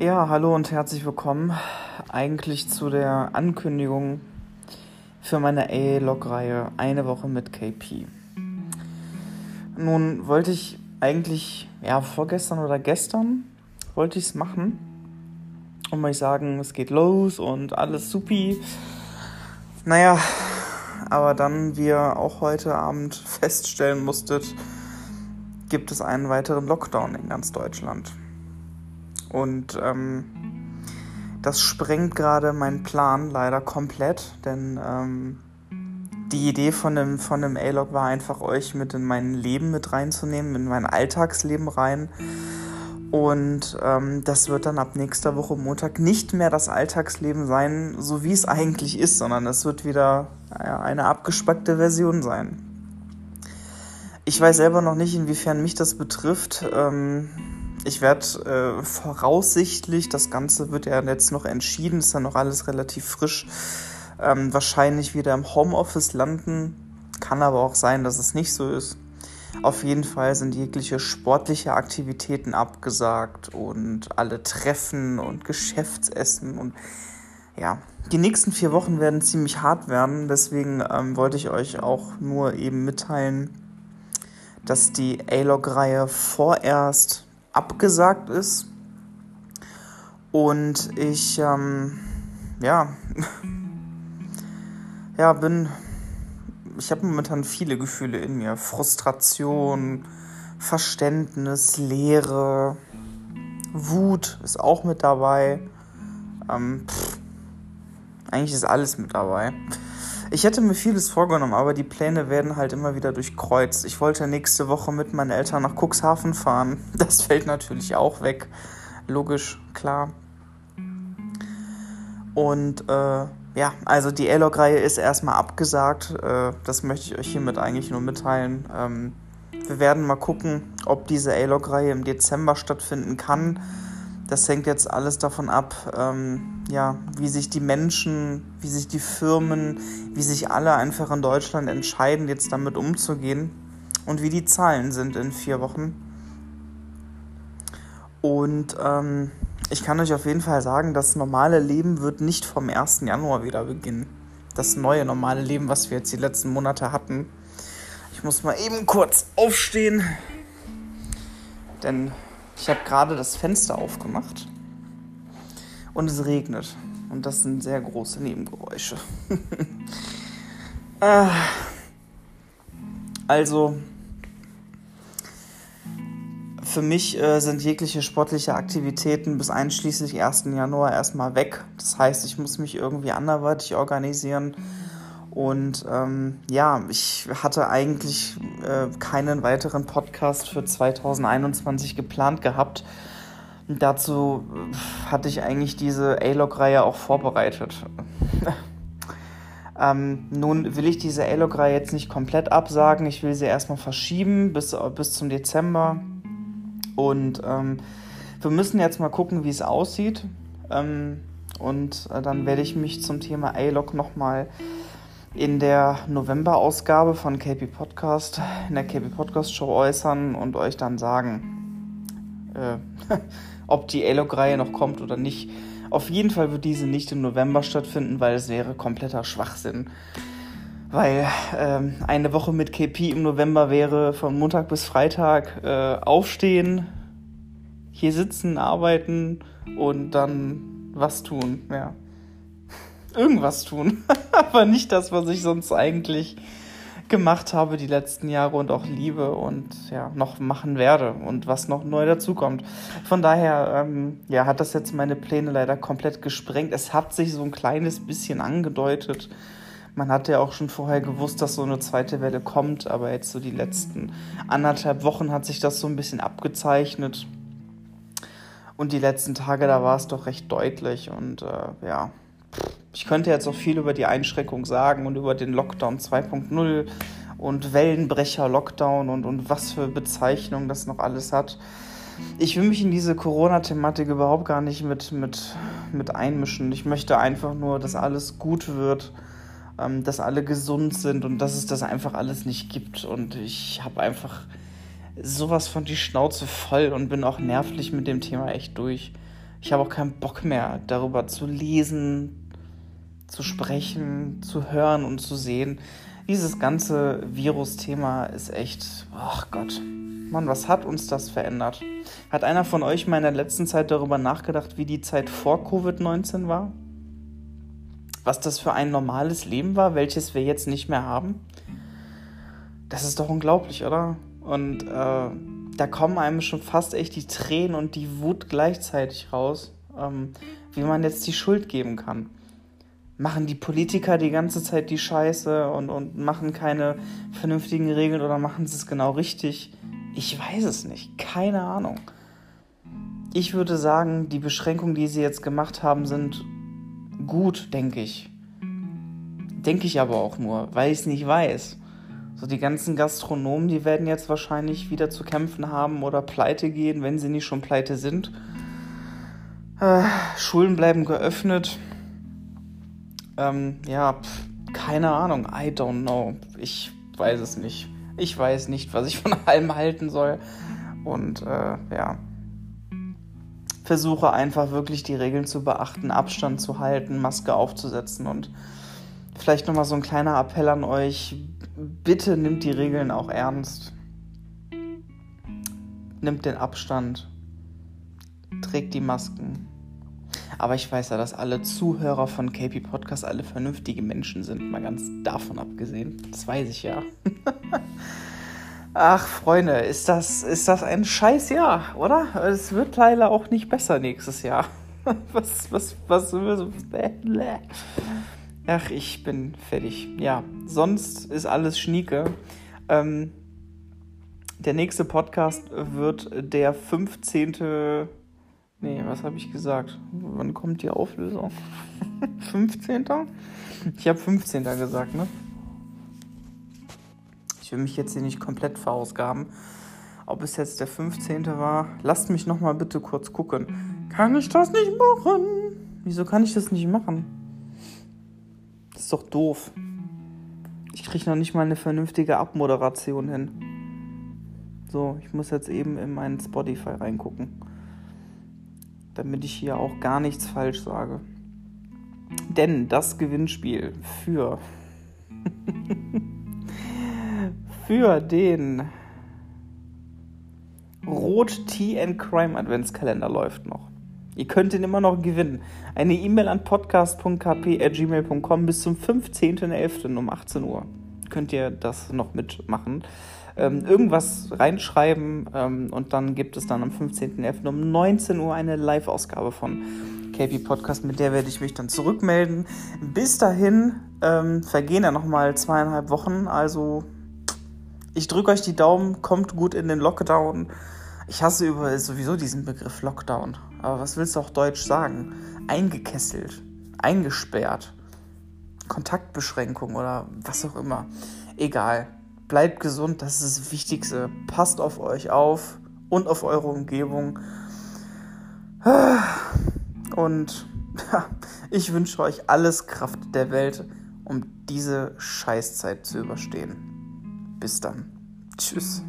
Ja, hallo und herzlich willkommen eigentlich zu der Ankündigung für meine A-Log-Reihe Eine Woche mit KP. Nun wollte ich eigentlich, ja, vorgestern oder gestern wollte ich es machen und mal sagen, es geht los und alles supi. Naja, aber dann wir auch heute Abend feststellen musstet, gibt es einen weiteren Lockdown in ganz Deutschland. Und ähm, das sprengt gerade meinen Plan leider komplett, denn ähm, die Idee von einem, von einem A-Log war einfach, euch mit in mein Leben mit reinzunehmen, in mein Alltagsleben rein. Und ähm, das wird dann ab nächster Woche Montag nicht mehr das Alltagsleben sein, so wie es eigentlich ist, sondern es wird wieder eine abgespeckte Version sein. Ich weiß selber noch nicht, inwiefern mich das betrifft. Ähm, ich werde äh, voraussichtlich, das Ganze wird ja jetzt noch entschieden, ist ja noch alles relativ frisch, ähm, wahrscheinlich wieder im Homeoffice landen. Kann aber auch sein, dass es nicht so ist. Auf jeden Fall sind jegliche sportliche Aktivitäten abgesagt und alle Treffen und Geschäftsessen und ja, die nächsten vier Wochen werden ziemlich hart werden. Deswegen ähm, wollte ich euch auch nur eben mitteilen, dass die A-Log-Reihe vorerst abgesagt ist. Und ich ähm, ja. Ja bin ich habe momentan viele Gefühle in mir. Frustration Verständnis Leere Wut ist auch mit dabei. Ähm, pff, eigentlich ist alles mit dabei ich hätte mir vieles vorgenommen, aber die Pläne werden halt immer wieder durchkreuzt. Ich wollte nächste Woche mit meinen Eltern nach Cuxhaven fahren. Das fällt natürlich auch weg. Logisch, klar. Und äh, ja, also die A-Log-Reihe ist erstmal abgesagt. Äh, das möchte ich euch hiermit eigentlich nur mitteilen. Ähm, wir werden mal gucken, ob diese A-Log-Reihe im Dezember stattfinden kann. Das hängt jetzt alles davon ab, ähm, ja, wie sich die Menschen, wie sich die Firmen, wie sich alle einfach in Deutschland entscheiden, jetzt damit umzugehen und wie die Zahlen sind in vier Wochen. Und ähm, ich kann euch auf jeden Fall sagen, das normale Leben wird nicht vom 1. Januar wieder beginnen. Das neue normale Leben, was wir jetzt die letzten Monate hatten. Ich muss mal eben kurz aufstehen, denn ich habe gerade das Fenster aufgemacht und es regnet. Und das sind sehr große Nebengeräusche. Ah. also, für mich äh, sind jegliche sportliche Aktivitäten bis einschließlich 1. Januar erstmal weg. Das heißt, ich muss mich irgendwie anderweitig organisieren. Und ähm, ja, ich hatte eigentlich äh, keinen weiteren Podcast für 2021 geplant gehabt. dazu äh, hatte ich eigentlich diese A-Log-Reihe auch vorbereitet. ähm, nun will ich diese A-Log-Reihe jetzt nicht komplett absagen. Ich will sie erstmal verschieben bis, bis zum Dezember. Und ähm, wir müssen jetzt mal gucken, wie es aussieht. Ähm, und äh, dann werde ich mich zum Thema A-Log nochmal mal in der November-Ausgabe von KP Podcast, in der KP Podcast Show äußern und euch dann sagen, äh, ob die A-Log-Reihe noch kommt oder nicht. Auf jeden Fall wird diese nicht im November stattfinden, weil es wäre kompletter Schwachsinn. Weil ähm, eine Woche mit KP im November wäre von Montag bis Freitag äh, aufstehen, hier sitzen, arbeiten und dann was tun. Ja irgendwas tun. Aber nicht das, was ich sonst eigentlich gemacht habe die letzten Jahre und auch liebe und ja, noch machen werde und was noch neu dazukommt. Von daher, ähm, ja, hat das jetzt meine Pläne leider komplett gesprengt. Es hat sich so ein kleines bisschen angedeutet. Man hatte ja auch schon vorher gewusst, dass so eine zweite Welle kommt, aber jetzt so die letzten anderthalb Wochen hat sich das so ein bisschen abgezeichnet. Und die letzten Tage, da war es doch recht deutlich und äh, ja, ich könnte jetzt auch viel über die Einschränkung sagen und über den Lockdown 2.0 und Wellenbrecher-Lockdown und, und was für Bezeichnungen das noch alles hat. Ich will mich in diese Corona-Thematik überhaupt gar nicht mit, mit, mit einmischen. Ich möchte einfach nur, dass alles gut wird, ähm, dass alle gesund sind und dass es das einfach alles nicht gibt. Und ich habe einfach sowas von die Schnauze voll und bin auch nervlich mit dem Thema echt durch. Ich habe auch keinen Bock mehr, darüber zu lesen, zu sprechen, zu hören und zu sehen. Dieses ganze Virus-Thema ist echt, ach Gott, Mann, was hat uns das verändert? Hat einer von euch mal in der letzten Zeit darüber nachgedacht, wie die Zeit vor Covid-19 war? Was das für ein normales Leben war, welches wir jetzt nicht mehr haben? Das ist doch unglaublich, oder? Und äh, da kommen einem schon fast echt die Tränen und die Wut gleichzeitig raus, ähm, wie man jetzt die Schuld geben kann. Machen die Politiker die ganze Zeit die Scheiße und, und machen keine vernünftigen Regeln oder machen sie es genau richtig? Ich weiß es nicht. Keine Ahnung. Ich würde sagen, die Beschränkungen, die sie jetzt gemacht haben, sind gut, denke ich. Denke ich aber auch nur, weil ich es nicht weiß. So die ganzen Gastronomen, die werden jetzt wahrscheinlich wieder zu kämpfen haben oder pleite gehen, wenn sie nicht schon pleite sind. Äh, Schulen bleiben geöffnet. Ähm, ja, pf, keine Ahnung. I don't know. Ich weiß es nicht. Ich weiß nicht, was ich von allem halten soll. Und äh, ja, versuche einfach wirklich die Regeln zu beachten, Abstand zu halten, Maske aufzusetzen und vielleicht nochmal so ein kleiner Appell an euch. Bitte nimmt die Regeln auch ernst. Nimmt den Abstand. Trägt die Masken. Aber ich weiß ja, dass alle Zuhörer von KP Podcast alle vernünftige Menschen sind, mal ganz davon abgesehen. Das weiß ich ja. Ach, Freunde, ist das, ist das ein Scheißjahr, oder? Es wird leider auch nicht besser nächstes Jahr. Was, was, was, was, Ach, ich bin fertig. Ja, sonst ist alles schnieke. Ähm, der nächste Podcast wird der 15. Nee, was habe ich gesagt? Wann kommt die Auflösung? 15. Ich habe 15. gesagt, ne? Ich will mich jetzt hier nicht komplett verausgaben. Ob es jetzt der 15. war, lasst mich noch mal bitte kurz gucken. Kann ich das nicht machen? Wieso kann ich das nicht machen? Ist doch doof. Ich kriege noch nicht mal eine vernünftige Abmoderation hin. So, ich muss jetzt eben in meinen Spotify reingucken damit ich hier auch gar nichts falsch sage. Denn das Gewinnspiel für für den Rot Tea and Crime Adventskalender läuft noch. Ihr könnt ihn immer noch gewinnen. Eine E-Mail an podcast.kp.gmail.com bis zum 15.11. um 18 Uhr könnt ihr das noch mitmachen ähm, irgendwas reinschreiben ähm, und dann gibt es dann am 15.11. um 19 Uhr eine Live-Ausgabe von KP Podcast, mit der werde ich mich dann zurückmelden. Bis dahin ähm, vergehen ja nochmal zweieinhalb Wochen, also ich drücke euch die Daumen, kommt gut in den Lockdown. Ich hasse über sowieso diesen Begriff Lockdown. Aber was willst du auch Deutsch sagen? Eingekesselt, eingesperrt, Kontaktbeschränkung oder was auch immer. Egal bleibt gesund, das ist das Wichtigste. Passt auf euch auf und auf eure Umgebung. Und ich wünsche euch alles Kraft der Welt, um diese Scheißzeit zu überstehen. Bis dann. Tschüss.